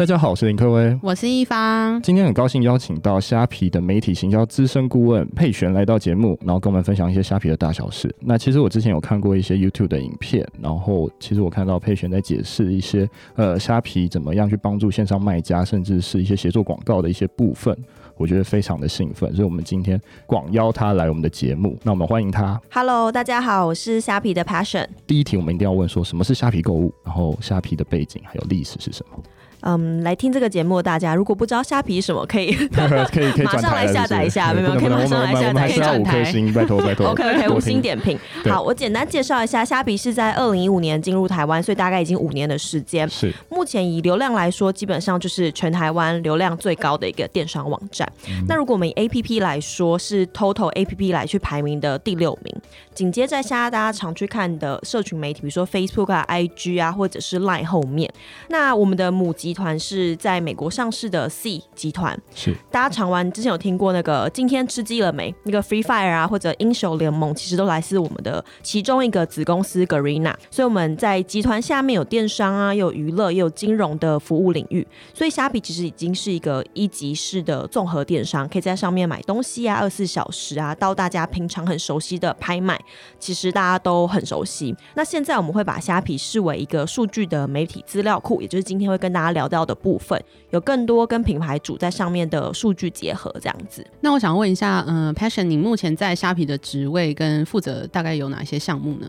大家好，我是林克威，我是一方。今天很高兴邀请到虾皮的媒体行销资深顾问佩璇来到节目，然后跟我们分享一些虾皮的大小事。那其实我之前有看过一些 YouTube 的影片，然后其实我看到佩璇在解释一些呃虾皮怎么样去帮助线上卖家，甚至是一些协作广告的一些部分，我觉得非常的兴奋，所以我们今天广邀他来我们的节目。那我们欢迎他。Hello，大家好，我是虾皮的 Passion。第一题我们一定要问说什么是虾皮购物，然后虾皮的背景还有历史是什么？嗯，来听这个节目的，大家如果不知道虾皮什么，可以 可以可以 马上来下载一下，没有可以马上来下载，可以转台，拜托拜托。OK OK，五星点评。好，我简单介绍一下，虾皮是在二零一五年进入台湾，所以大概已经五年的时间。是。目前以流量来说，基本上就是全台湾流量最高的一个电商网站。嗯、那如果我们以 APP 来说，是 Total APP 来去排名的第六名。紧接在下大家常去看的社群媒体，比如说 Facebook 啊、IG 啊，或者是 Line 后面。那我们的母集团是在美国上市的 Sea 集团。是。大家常玩之前有听过那个今天吃鸡了没？那个 Free Fire 啊，或者英雄联盟，其实都来自我们的其中一个子公司 Garena。所以我们在集团下面有电商啊，又有娱乐，也有金融的服务领域。所以虾皮其实已经是一个一级市的综合电商，可以在上面买东西啊，二十四小时啊，到大家平常很熟悉的拍卖。其实大家都很熟悉。那现在我们会把虾皮视为一个数据的媒体资料库，也就是今天会跟大家聊聊到的部分，有更多跟品牌主在上面的数据结合这样子。那我想问一下，嗯、，Passion，你目前在虾皮的职位跟负责大概有哪些项目呢？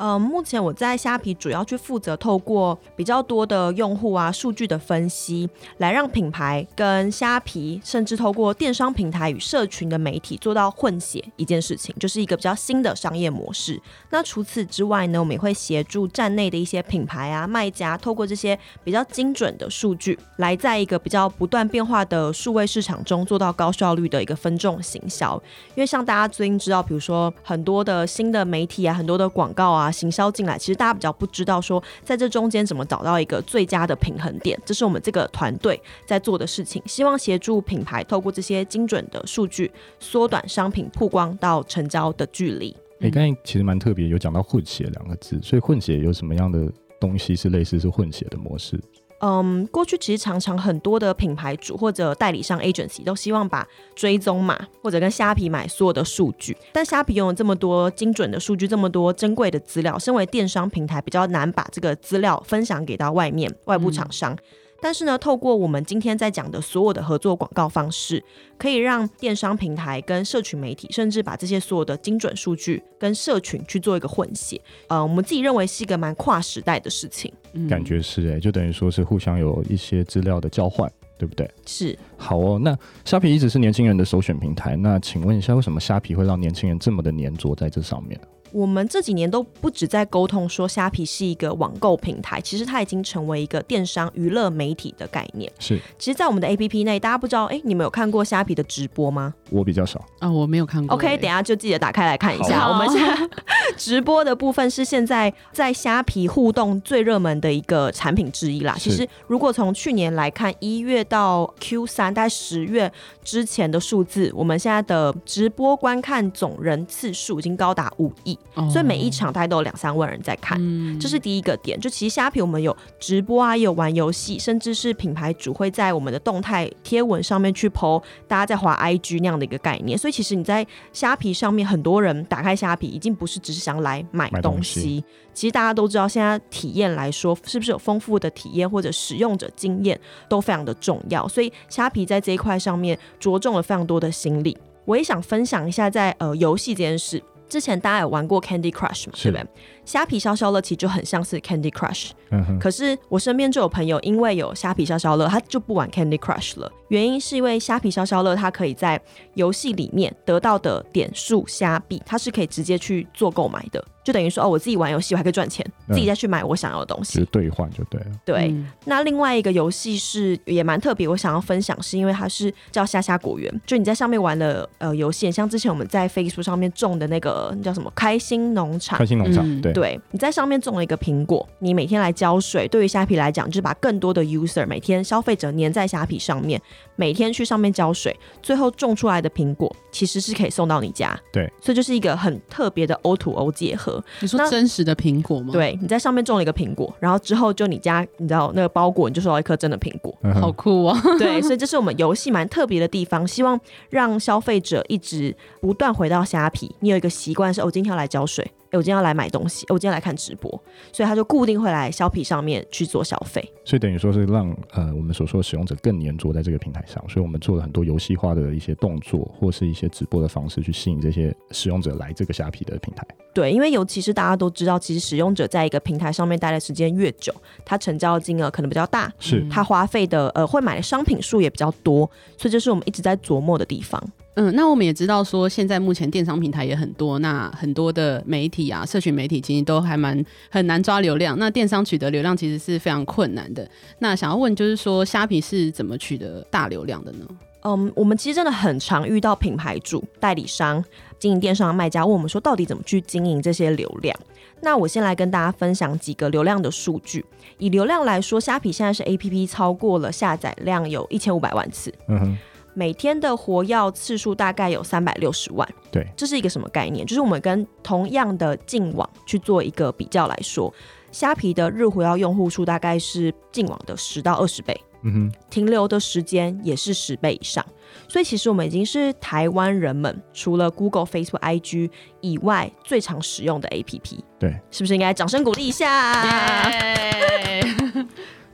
呃，目前我在虾皮主要去负责透过比较多的用户啊数据的分析，来让品牌跟虾皮，甚至透过电商平台与社群的媒体做到混血一件事情，就是一个比较新的商业模式。那除此之外呢，我们也会协助站内的一些品牌啊卖家，透过这些比较精准的数据，来在一个比较不断变化的数位市场中做到高效率的一个分众行销。因为像大家最近知道，比如说很多的新的媒体啊，很多的广告啊。行销进来，其实大家比较不知道说，在这中间怎么找到一个最佳的平衡点，这是我们这个团队在做的事情。希望协助品牌透过这些精准的数据，缩短商品曝光到成交的距离。你、欸、刚才其实蛮特别，有讲到混血两个字，所以混血有什么样的东西是类似是混血的模式？嗯，过去其实常常很多的品牌主或者代理商 agency 都希望把追踪码或者跟虾皮买所有的数据，但虾皮拥有这么多精准的数据，这么多珍贵的资料，身为电商平台比较难把这个资料分享给到外面外部厂商。嗯但是呢，透过我们今天在讲的所有的合作广告方式，可以让电商平台跟社群媒体，甚至把这些所有的精准数据跟社群去做一个混血。呃，我们自己认为是一个蛮跨时代的事情。感觉是哎、欸，就等于说是互相有一些资料的交换，对不对？是。好哦，那虾皮一直是年轻人的首选平台。那请问一下，为什么虾皮会让年轻人这么的粘着在这上面？我们这几年都不止在沟通说虾皮是一个网购平台，其实它已经成为一个电商娱乐媒体的概念。是，其实，在我们的 APP 内，大家不知道，哎，你们有看过虾皮的直播吗？我比较少啊、哦，我没有看过。OK，等一下就记得打开来看一下。我们现在 直播的部分是现在在虾皮互动最热门的一个产品之一啦。其实，如果从去年来看，一月到 Q 三，大概十月之前的数字，我们现在的直播观看总人次数已经高达五亿。所以每一场大概都有两三万人在看，嗯，这是第一个点。就其实虾皮我们有直播啊，也有玩游戏，甚至是品牌主会在我们的动态贴文上面去 po，大家在滑 IG 那样的一个概念。所以其实你在虾皮上面，很多人打开虾皮，已经不是只是想来买东西。东西其实大家都知道，现在体验来说，是不是有丰富的体验或者使用者经验都非常的重要。所以虾皮在这一块上面着重了非常多的心力。我也想分享一下在呃游戏这件事。之前大家有玩过 Candy Crush 吗？对不对？虾皮消消乐其实就很像是 Candy Crush，嗯，可是我身边就有朋友因为有虾皮消消乐，他就不玩 Candy Crush 了。原因是因为虾皮消消乐，它可以在游戏里面得到的点数虾币，它是可以直接去做购买的。就等于说哦，我自己玩游戏我还可以赚钱，自己再去买我想要的东西，兑换就对了。对，嗯、那另外一个游戏是也蛮特别，我想要分享是因为它是叫虾虾果园，就你在上面玩的呃游戏，像之前我们在 Facebook 上面种的那个叫什么开心农场，开心农场，对对，你在上面种了一个苹果，你每天来浇水，对于虾皮来讲，就是把更多的 user 每天消费者粘在虾皮上面，每天去上面浇水，最后种出来的苹果其实是可以送到你家。对，所以就是一个很特别的 O to O 结合。你说真实的苹果吗？对，你在上面种了一个苹果，然后之后就你家，你知道那个包裹，你就收到一颗真的苹果，嗯、好酷啊！对，所以这是我们游戏蛮特别的地方，希望让消费者一直不断回到虾皮。你有一个习惯是，我、哦、今天要来浇水。欸、我今天要来买东西，我今天来看直播，所以他就固定会来虾皮上面去做消费。所以等于说是让呃我们所说的使用者更黏着在这个平台上，所以我们做了很多游戏化的一些动作，或是一些直播的方式去吸引这些使用者来这个虾皮的平台。对，因为尤其是大家都知道，其实使用者在一个平台上面待的时间越久，他成交金额可能比较大，是他花费的呃会买的商品数也比较多，所以这是我们一直在琢磨的地方。嗯，那我们也知道说，现在目前电商平台也很多，那很多的媒体啊，社群媒体其实都还蛮很难抓流量。那电商取得流量其实是非常困难的。那想要问就是说，虾皮是怎么取得大流量的呢？嗯，我们其实真的很常遇到品牌主、代理商、经营电商的卖家问我们说，到底怎么去经营这些流量？那我先来跟大家分享几个流量的数据。以流量来说，虾皮现在是 APP 超过了下载量有一千五百万次。嗯哼。每天的活药次数大概有三百六十万，对，这是一个什么概念？就是我们跟同样的净网去做一个比较来说，虾皮的日活药用户数大概是净网的十到二十倍，嗯哼，停留的时间也是十倍以上，所以其实我们已经是台湾人们除了 Google、Facebook、IG 以外最常使用的 APP，对，是不是应该掌声鼓励一下!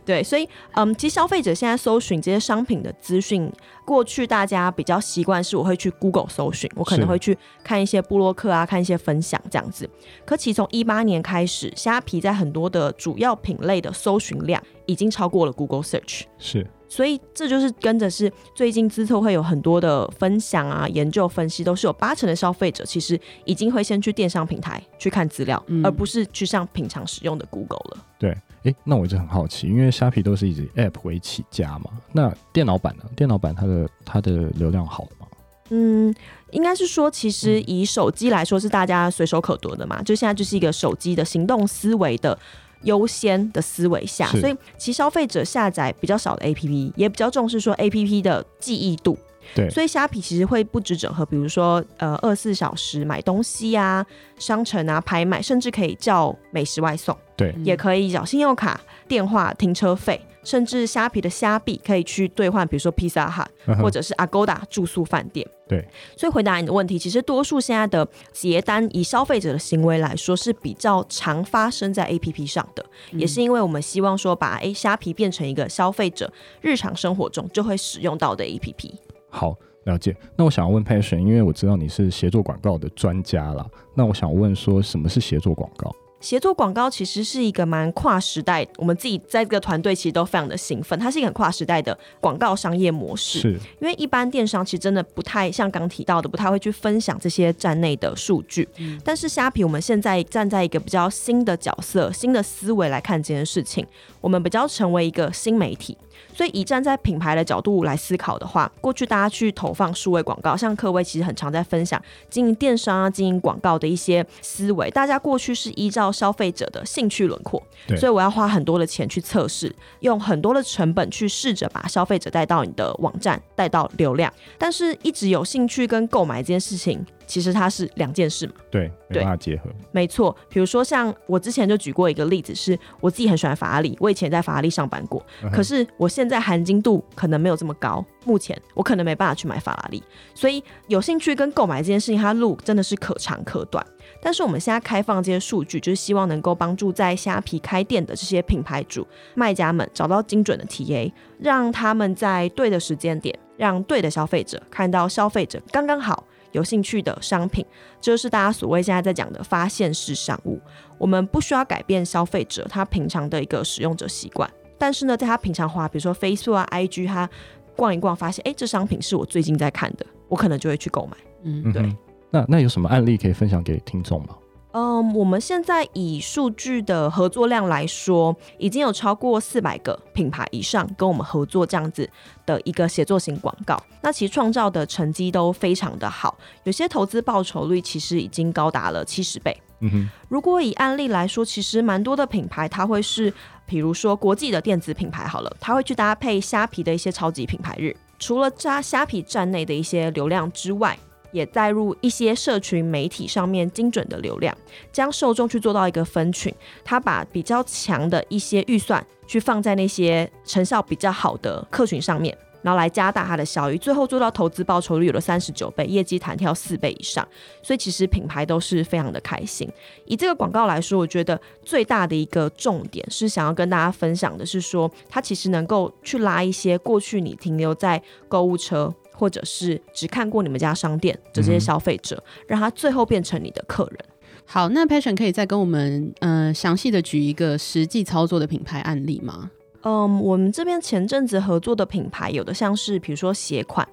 对，所以嗯，其实消费者现在搜寻这些商品的资讯，过去大家比较习惯是我会去 Google 搜寻，我可能会去看一些布洛克啊，看一些分享这样子。可其从一八年开始，虾皮在很多的主要品类的搜寻量已经超过了 Google Search。是，所以这就是跟着是最近资策会有很多的分享啊、研究分析，都是有八成的消费者其实已经会先去电商平台去看资料，嗯，而不是去上平常使用的 Google 了。对。哎，那我一直很好奇，因为虾皮都是以 App 为起家嘛，那电脑版呢？电脑版它的它的流量好吗？嗯，应该是说，其实以手机来说是大家随手可得的嘛，就现在就是一个手机的行动思维的优先的思维下，所以其实消费者下载比较少的 APP，也比较重视说 APP 的记忆度。对，所以虾皮其实会不止整合，比如说呃二十四小时买东西啊、商城啊、拍卖，甚至可以叫美食外送，对，也可以缴信用卡、电话、停车费，甚至虾皮的虾币可以去兑换，比如说披萨哈或者是 Agoda 住宿饭店。对，所以回答你的问题，其实多数现在的结单以消费者的行为来说是比较常发生在 APP 上的，嗯、也是因为我们希望说把诶虾皮变成一个消费者日常生活中就会使用到的 APP。好，了解。那我想要问 Passion，因为我知道你是协作广告的专家啦。那我想问说，什么是协作广告？协作广告其实是一个蛮跨时代，我们自己在这个团队其实都非常的兴奋。它是一个很跨时代的广告商业模式，是因为一般电商其实真的不太像刚提到的，不太会去分享这些站内的数据。嗯、但是虾皮我们现在站在一个比较新的角色、新的思维来看这件事情，我们比较成为一个新媒体。所以，以站在品牌的角度来思考的话，过去大家去投放数位广告，像科威其实很常在分享经营电商啊、经营广告的一些思维。大家过去是依照消费者的兴趣轮廓，对，所以我要花很多的钱去测试，用很多的成本去试着把消费者带到你的网站，带到流量。但是，一直有兴趣跟购买这件事情。其实它是两件事嘛，对，没办法结合。没错，比如说像我之前就举过一个例子，是我自己很喜欢法拉利，我以前在法拉利上班过，嗯、可是我现在含金度可能没有这么高，目前我可能没办法去买法拉利，所以有兴趣跟购买这件事情，它路真的是可长可短。但是我们现在开放这些数据，就是希望能够帮助在虾皮开店的这些品牌主、卖家们找到精准的 TA，让他们在对的时间点，让对的消费者看到消费者刚刚好。有兴趣的商品，这就是大家所谓现在在讲的发现式商务。我们不需要改变消费者他平常的一个使用者习惯，但是呢，在他平常花，比如说 Facebook 啊、IG，他逛一逛，发现哎，这商品是我最近在看的，我可能就会去购买。嗯，对。那那有什么案例可以分享给听众吗？嗯，我们现在以数据的合作量来说，已经有超过四百个品牌以上跟我们合作这样子的一个协作型广告。那其实创造的成绩都非常的好，有些投资报酬率其实已经高达了七十倍。嗯哼，如果以案例来说，其实蛮多的品牌，它会是，比如说国际的电子品牌好了，它会去搭配虾皮的一些超级品牌日，除了扎虾皮站内的一些流量之外，也带入一些社群媒体上面精准的流量，将受众去做到一个分群，他把比较强的一些预算去放在那些成效比较好的客群上面。然后来加大它的效益，最后做到投资报酬率有了三十九倍，业绩弹跳四倍以上，所以其实品牌都是非常的开心。以这个广告来说，我觉得最大的一个重点是想要跟大家分享的是说，它其实能够去拉一些过去你停留在购物车或者是只看过你们家商店的这些消费者，嗯、让他最后变成你的客人。好，那 Passion 可以再跟我们嗯、呃、详细的举一个实际操作的品牌案例吗？嗯，我们这边前阵子合作的品牌，有的像是比如说鞋款，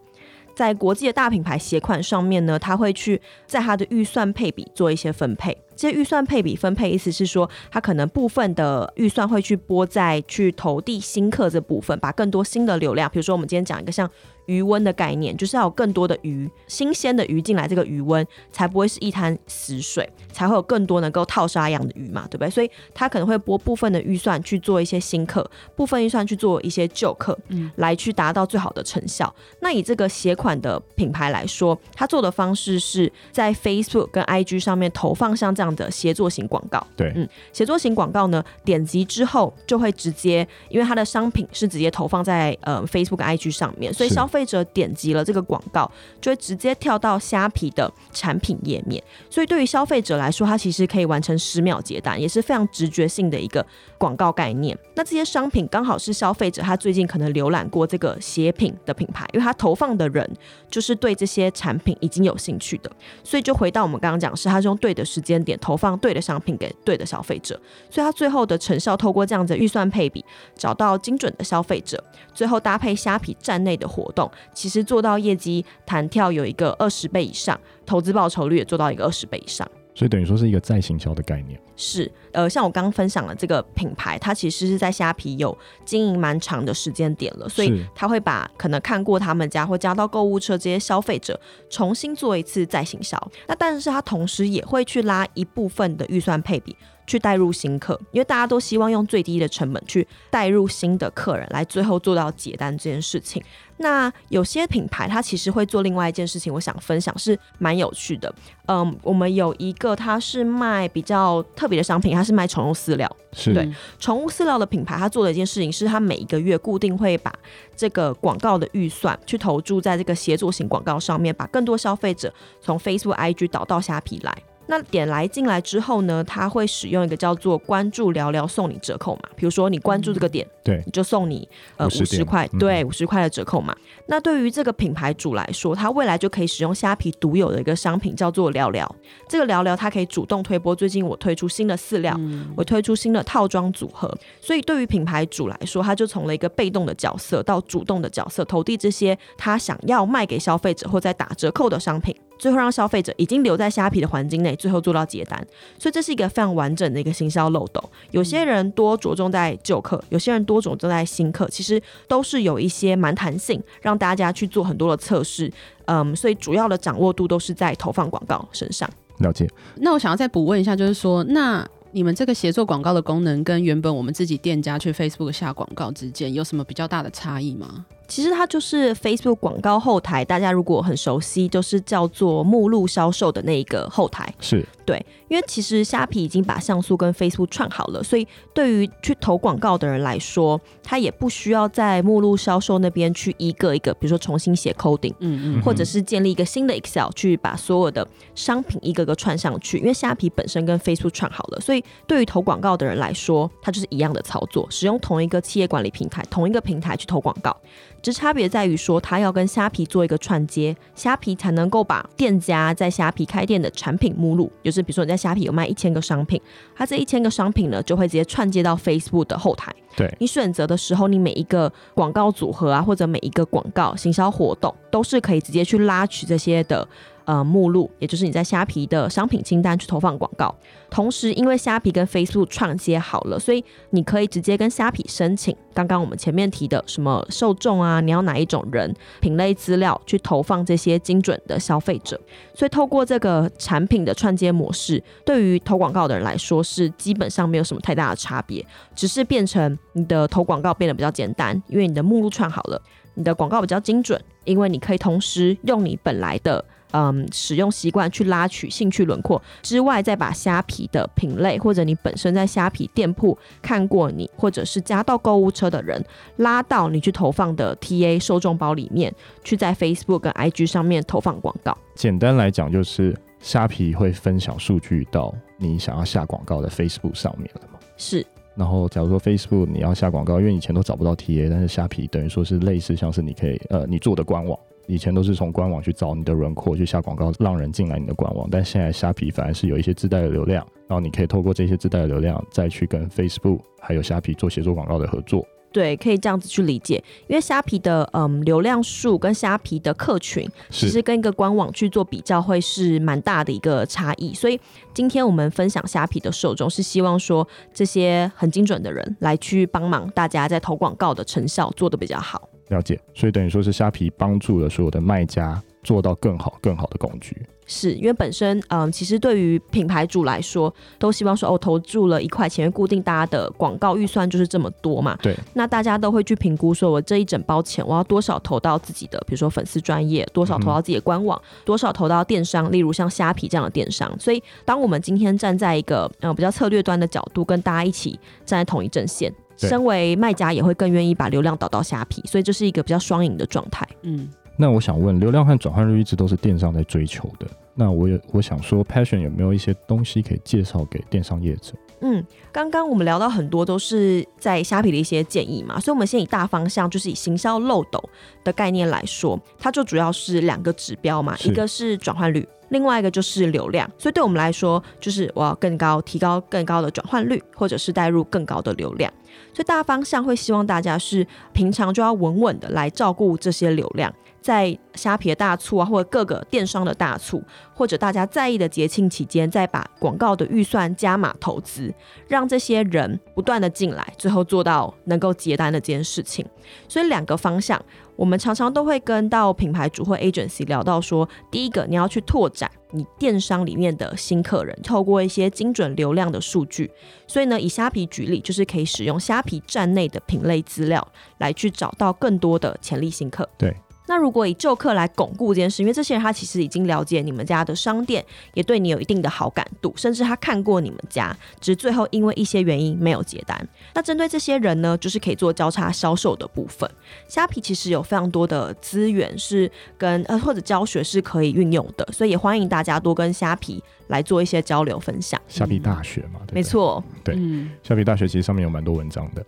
在国际的大品牌鞋款上面呢，他会去在他的预算配比做一些分配。这些预算配比分配，意思是说，他可能部分的预算会去拨在去投递新客这部分，把更多新的流量，比如说我们今天讲一个像。鱼温的概念就是要有更多的鱼，新鲜的鱼进来，这个鱼温才不会是一滩死水，才会有更多能够套沙养的鱼嘛，对不对？所以他可能会拨部分的预算去做一些新客，部分预算去做一些旧客，嗯，来去达到最好的成效。那以这个鞋款的品牌来说，他做的方式是在 Facebook 跟 IG 上面投放像这样的协作型广告，对，嗯，协作型广告呢，点击之后就会直接，因为它的商品是直接投放在呃 Facebook IG 上面，所以消。费者点击了这个广告，就会直接跳到虾皮的产品页面。所以对于消费者来说，它其实可以完成十秒结单，也是非常直觉性的一个广告概念。那这些商品刚好是消费者他最近可能浏览过这个鞋品的品牌，因为他投放的人就是对这些产品已经有兴趣的，所以就回到我们刚刚讲，是他是用对的时间点投放对的商品给对的消费者，所以他最后的成效透过这样子预算配比，找到精准的消费者，最后搭配虾皮站内的活动。其实做到业绩弹跳有一个二十倍以上，投资报酬率也做到一个二十倍以上，所以等于说是一个再行销的概念。是，呃，像我刚刚分享的这个品牌，它其实是在虾皮有经营蛮长的时间点了，所以他会把可能看过他们家或加到购物车这些消费者重新做一次再行销。那但是他同时也会去拉一部分的预算配比。去带入新客，因为大家都希望用最低的成本去带入新的客人，来最后做到结单这件事情。那有些品牌它其实会做另外一件事情，我想分享是蛮有趣的。嗯，我们有一个它是卖比较特别的商品，它是卖宠物饲料。是对宠物饲料的品牌，它做的一件事情是，它每一个月固定会把这个广告的预算去投注在这个协作型广告上面，把更多消费者从 Facebook、IG 导到虾皮来。那点来进来之后呢，他会使用一个叫做“关注聊聊送你折扣码”，比如说你关注这个点，对，你就送你呃五十块，对，五十块的折扣码。那对于这个品牌主来说，他未来就可以使用虾皮独有的一个商品叫做“聊聊”。这个“聊聊”它可以主动推播，最近我推出新的饲料，嗯、我推出新的套装组合。所以对于品牌主来说，他就从了一个被动的角色到主动的角色，投递这些他想要卖给消费者或在打折扣的商品。最后让消费者已经留在虾皮的环境内，最后做到结单，所以这是一个非常完整的一个行销漏斗。有些人多着重在旧客，有些人多着重在新客，其实都是有一些蛮弹性，让大家去做很多的测试。嗯，所以主要的掌握度都是在投放广告身上。了解。那我想要再补问一下，就是说，那你们这个协作广告的功能跟原本我们自己店家去 Facebook 下广告之间有什么比较大的差异吗？其实它就是 Facebook 广告后台，大家如果很熟悉，就是叫做目录销售的那一个后台。是对，因为其实虾皮已经把像素跟 Facebook 串好了，所以对于去投广告的人来说，他也不需要在目录销售那边去一个一个，比如说重新写 coding，嗯嗯，或者是建立一个新的 Excel 去把所有的商品一个个串上去。因为虾皮本身跟 Facebook 串好了，所以对于投广告的人来说，它就是一样的操作，使用同一个企业管理平台，同一个平台去投广告。只差别在于说，它要跟虾皮做一个串接，虾皮才能够把店家在虾皮开店的产品目录，就是比如说你在虾皮有卖一千个商品，它这一千个商品呢，就会直接串接到 Facebook 的后台。对，你选择的时候，你每一个广告组合啊，或者每一个广告行销活动，都是可以直接去拉取这些的呃目录，也就是你在虾皮的商品清单去投放广告。同时，因为虾皮跟 Facebook 串接好了，所以你可以直接跟虾皮申请刚刚我们前面提的什么受众啊，你要哪一种人、品类资料去投放这些精准的消费者。所以透过这个产品的串接模式，对于投广告的人来说是基本上没有什么太大的差别，只是变成你的投广告变得比较简单，因为你的目录串好了，你的广告比较精准，因为你可以同时用你本来的。嗯，使用习惯去拉取兴趣轮廓之外，再把虾皮的品类或者你本身在虾皮店铺看过你或者是加到购物车的人，拉到你去投放的 TA 受众包里面，去在 Facebook 跟 IG 上面投放广告。简单来讲，就是虾皮会分享数据到你想要下广告的 Facebook 上面了吗？是。然后，假如说 Facebook 你要下广告，因为以前都找不到 TA，但是虾皮等于说是类似像是你可以呃你做的官网。以前都是从官网去找你的轮廓去下广告，让人进来你的官网。但现在虾皮反而是有一些自带的流量，然后你可以透过这些自带的流量，再去跟 Facebook 还有虾皮做协作广告的合作。对，可以这样子去理解。因为虾皮的嗯流量数跟虾皮的客群，其实跟一个官网去做比较，会是蛮大的一个差异。所以今天我们分享虾皮的受众，是希望说这些很精准的人来去帮忙大家在投广告的成效做得比较好。了解，所以等于说是虾皮帮助了所有的卖家做到更好、更好的工具。是因为本身，嗯，其实对于品牌主来说，都希望说，哦，投注了一块钱，因为固定大家的广告预算就是这么多嘛。对。那大家都会去评估，说我这一整包钱，我要多少投到自己的，比如说粉丝专业，多少投到自己的官网，嗯、多少投到电商，例如像虾皮这样的电商。所以，当我们今天站在一个，嗯，比较策略端的角度，跟大家一起站在同一阵线。身为卖家也会更愿意把流量导到虾皮，所以这是一个比较双赢的状态。嗯，那我想问，流量和转换率一直都是电商在追求的。那我有我想说，Passion 有没有一些东西可以介绍给电商业者？嗯，刚刚我们聊到很多都是在虾皮的一些建议嘛，所以我们先以大方向，就是以行销漏斗的概念来说，它就主要是两个指标嘛，一个是转换率。另外一个就是流量，所以对我们来说，就是我要更高，提高更高的转换率，或者是带入更高的流量。所以大方向会希望大家是平常就要稳稳的来照顾这些流量，在虾皮的大促啊，或者各个电商的大促，或者大家在意的节庆期间，再把广告的预算加码投资，让这些人不断的进来，最后做到能够接单的这件事情。所以两个方向。我们常常都会跟到品牌主或 agency 聊到说，第一个你要去拓展你电商里面的新客人，透过一些精准流量的数据。所以呢，以虾皮举例，就是可以使用虾皮站内的品类资料来去找到更多的潜力新客。对。那如果以旧客来巩固这件事，因为这些人他其实已经了解你们家的商店，也对你有一定的好感度，甚至他看过你们家，只是最后因为一些原因没有结单。那针对这些人呢，就是可以做交叉销售的部分。虾皮其实有非常多的资源是跟呃或者教学是可以运用的，所以也欢迎大家多跟虾皮来做一些交流分享。虾皮大学嘛，对对没错，对，虾皮大学其实上面有蛮多文章的。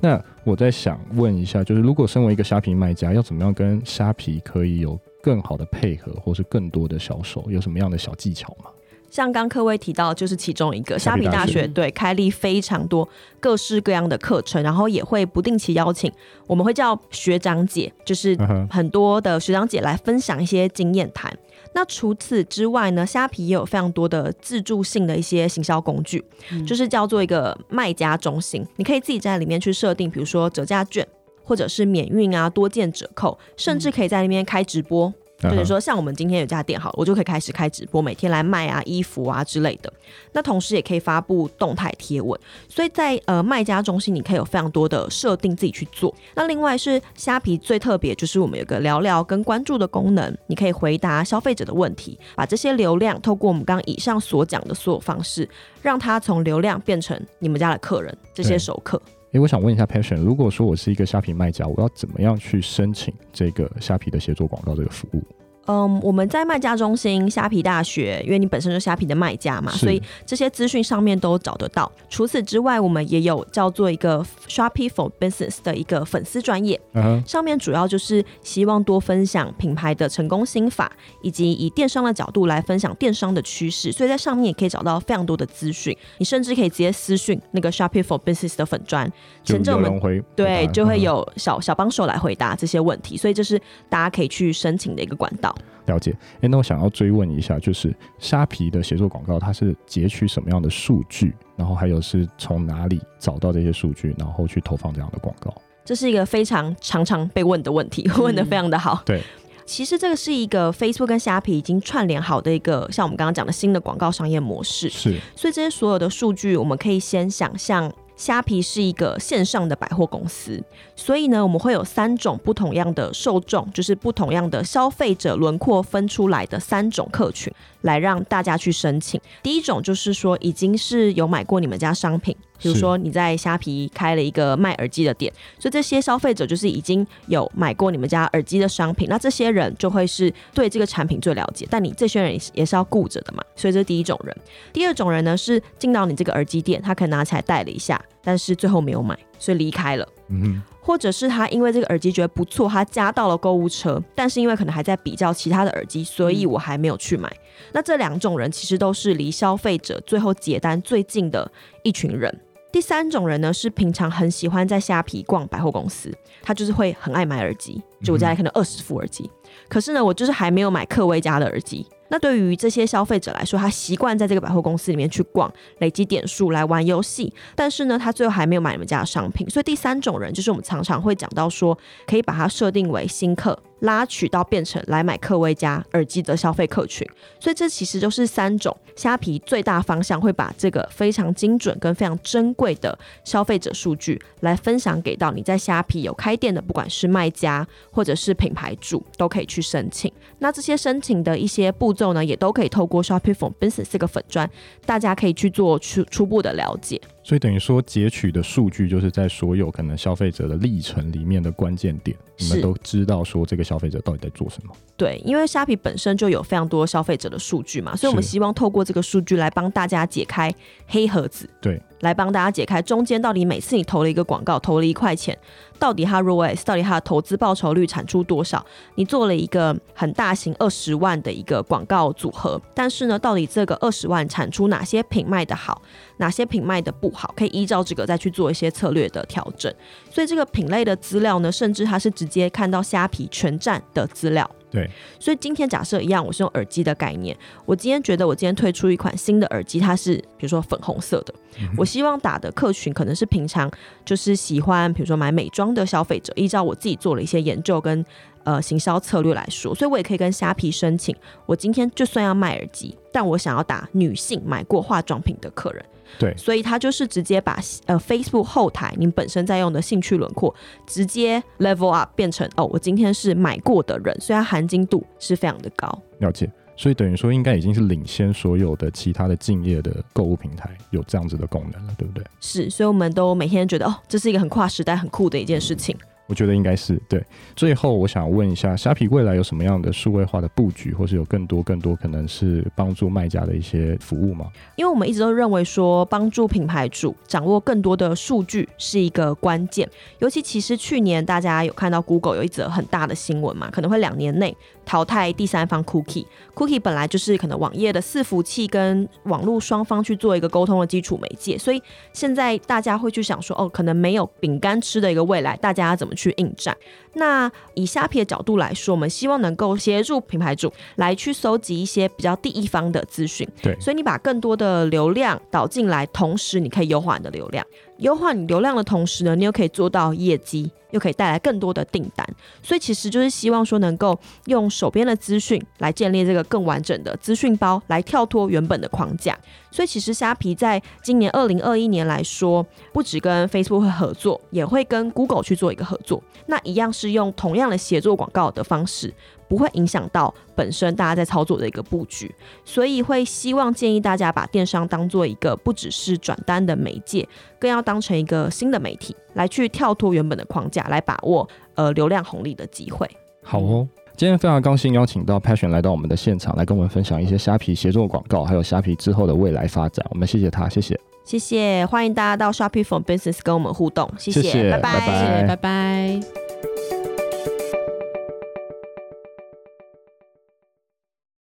那我在想问一下，就是如果身为一个虾皮卖家，要怎么样跟虾皮可以有更好的配合，或是更多的销售，有什么样的小技巧吗？像刚各位提到，就是其中一个虾皮大学，对，开立非常多各式各样的课程，然后也会不定期邀请，我们会叫学长姐，就是很多的学长姐来分享一些经验谈。那除此之外呢，虾皮也有非常多的自助性的一些行销工具，嗯，就是叫做一个卖家中心，你可以自己在里面去设定，比如说折价券，或者是免运啊、多件折扣，甚至可以在那边开直播。就是说，像我们今天有家店好了，我就可以开始开直播，每天来卖啊衣服啊之类的。那同时也可以发布动态贴文，所以在呃卖家中心，你可以有非常多的设定自己去做。那另外是虾皮最特别，就是我们有个聊聊跟关注的功能，你可以回答消费者的问题，把这些流量透过我们刚刚以上所讲的所有方式，让它从流量变成你们家的客人，这些熟客。诶、我想问一下 Passion，如果说我是一个虾皮卖家，我要怎么样去申请这个虾皮的协作广告这个服务？嗯，我们在卖家中心、虾皮大学，因为你本身就是虾皮的卖家嘛，所以这些资讯上面都找得到。除此之外，我们也有叫做一个 Shopee for Business 的一个粉丝专业，uh-huh. 上面主要就是希望多分享品牌的成功心法，以及以电商的角度来分享电商的趋势。所以在上面也可以找到非常多的资讯。你甚至可以直接私讯那个 Shopee for Business 的粉专，前阵我们对就会有小小帮手来回答这些问题。所以这是大家可以去申请的一个管道。了解。哎、欸，那我想要追问一下，就是虾皮的协作广告，它是截取什么样的数据？然后还有是从哪里找到这些数据，然后去投放这样的广告？这是一个非常常常被问的问题，嗯、问的非常的好。对，其实这个是一个 Facebook 跟虾皮已经串联好的一个，像我们刚刚讲的新的广告商业模式。是，所以这些所有的数据，我们可以先想象。虾皮是一个线上的百货公司，所以呢，我们会有三种不同样的受众，就是不同样的消费者轮廓分出来的三种客群，来让大家去申请。第一种就是说，已经是有买过你们家商品。比如说你在虾皮开了一个卖耳机的店，所以这些消费者就是已经有买过你们家耳机的商品，那这些人就会是对这个产品最了解。但你这些人也是要顾着的嘛，所以这是第一种人。第二种人呢，是进到你这个耳机店，他可能拿起来戴了一下，但是最后没有买，所以离开了。嗯，或者是他因为这个耳机觉得不错，他加到了购物车，但是因为可能还在比较其他的耳机，所以我还没有去买。那这两种人其实都是离消费者最后结单最近的一群人。第三种人呢，是平常很喜欢在虾皮逛百货公司，他就是会很爱买耳机，就我家里可能二十副耳机，可是呢，我就是还没有买客威家的耳机。那对于这些消费者来说，他习惯在这个百货公司里面去逛，累积点数来玩游戏，但是呢，他最后还没有买你们家的商品。所以第三种人就是我们常常会讲到说，可以把它设定为新客，拉取到变成来买科威嘉耳机的消费客群。所以这其实就是三种虾皮最大方向会把这个非常精准跟非常珍贵的消费者数据来分享给到你在虾皮有开店的，不管是卖家或者是品牌主，都可以去申请。那这些申请的一些步骤呢，也都可以透过 Shopee for Business 这个粉砖，大家可以去做初初步的了解。所以等于说，截取的数据就是在所有可能消费者的历程里面的关键点，你们都知道说这个消费者到底在做什么。对，因为虾皮本身就有非常多消费者的数据嘛，所以我们希望透过这个数据来帮大家解开黑盒子。对。来帮大家解开中间到底每次你投了一个广告，投了一块钱，到底它 ROAS，到底它的投资报酬率产出多少？你做了一个很大型二十万的一个广告组合，但是呢，到底这个二十万产出哪些品卖的好，哪些品卖的不好？可以依照这个再去做一些策略的调整。所以这个品类的资料呢，甚至它是直接看到虾皮全站的资料。对，所以今天假设一样，我是用耳机的概念。我今天觉得我今天推出一款新的耳机，它是比如说粉红色的。嗯、我希望打的客群可能是平常就是喜欢比如说买美妆的消费者。依照我自己做了一些研究跟呃行销策略来说，所以我也可以跟虾皮申请。我今天就算要卖耳机，但我想要打女性买过化妆品的客人。对，所以它就是直接把呃 Facebook 后台你本身在用的兴趣轮廓直接 level up 变成哦，我今天是买过的人，所以它含金度是非常的高。了解，所以等于说应该已经是领先所有的其他的敬业的购物平台有这样子的功能了，对不对？是，所以我们都每天觉得哦，这是一个很跨时代、很酷的一件事情。我觉得应该是对。最后，我想问一下，虾皮未来有什么样的数位化的布局，或是有更多更多可能是帮助卖家的一些服务吗？因为我们一直都认为说，帮助品牌主掌握更多的数据是一个关键。尤其其实去年大家有看到 Google 有一则很大的新闻嘛，可能会两年内淘汰第三方 Cookie。Cookie 本来就是可能网页的伺服器跟网络双方去做一个沟通的基础媒介，所以现在大家会去想说，哦，可能没有饼干吃的一个未来，大家要怎么去应战。那以虾皮的角度来说，我们希望能够协助品牌主来去搜集一些比较第一方的资讯。对，所以你把更多的流量导进来，同时你可以优化你的流量。优化你流量的同时呢，你又可以做到业绩，又可以带来更多的订单。所以其实就是希望说，能够用手边的资讯来建立这个更完整的资讯包，来跳脱原本的框架。所以其实虾皮在今年二零二一年来说，不止跟 Facebook 会合作，也会跟 Google 去做一个合作。那一样是用同样的协作广告的方式。不会影响到本身大家在操作的一个布局，所以会希望建议大家把电商当做一个不只是转单的媒介，更要当成一个新的媒体来去跳脱原本的框架，来把握呃流量红利的机会。好哦，今天非常高兴邀请到 Passion 来到我们的现场，来跟我们分享一些虾皮协作广告，还有虾皮之后的未来发展。我们谢谢他，谢谢，谢谢，欢迎大家到 Shopee for Business 跟我们互动，谢谢，谢谢拜拜，拜拜。谢谢，拜拜。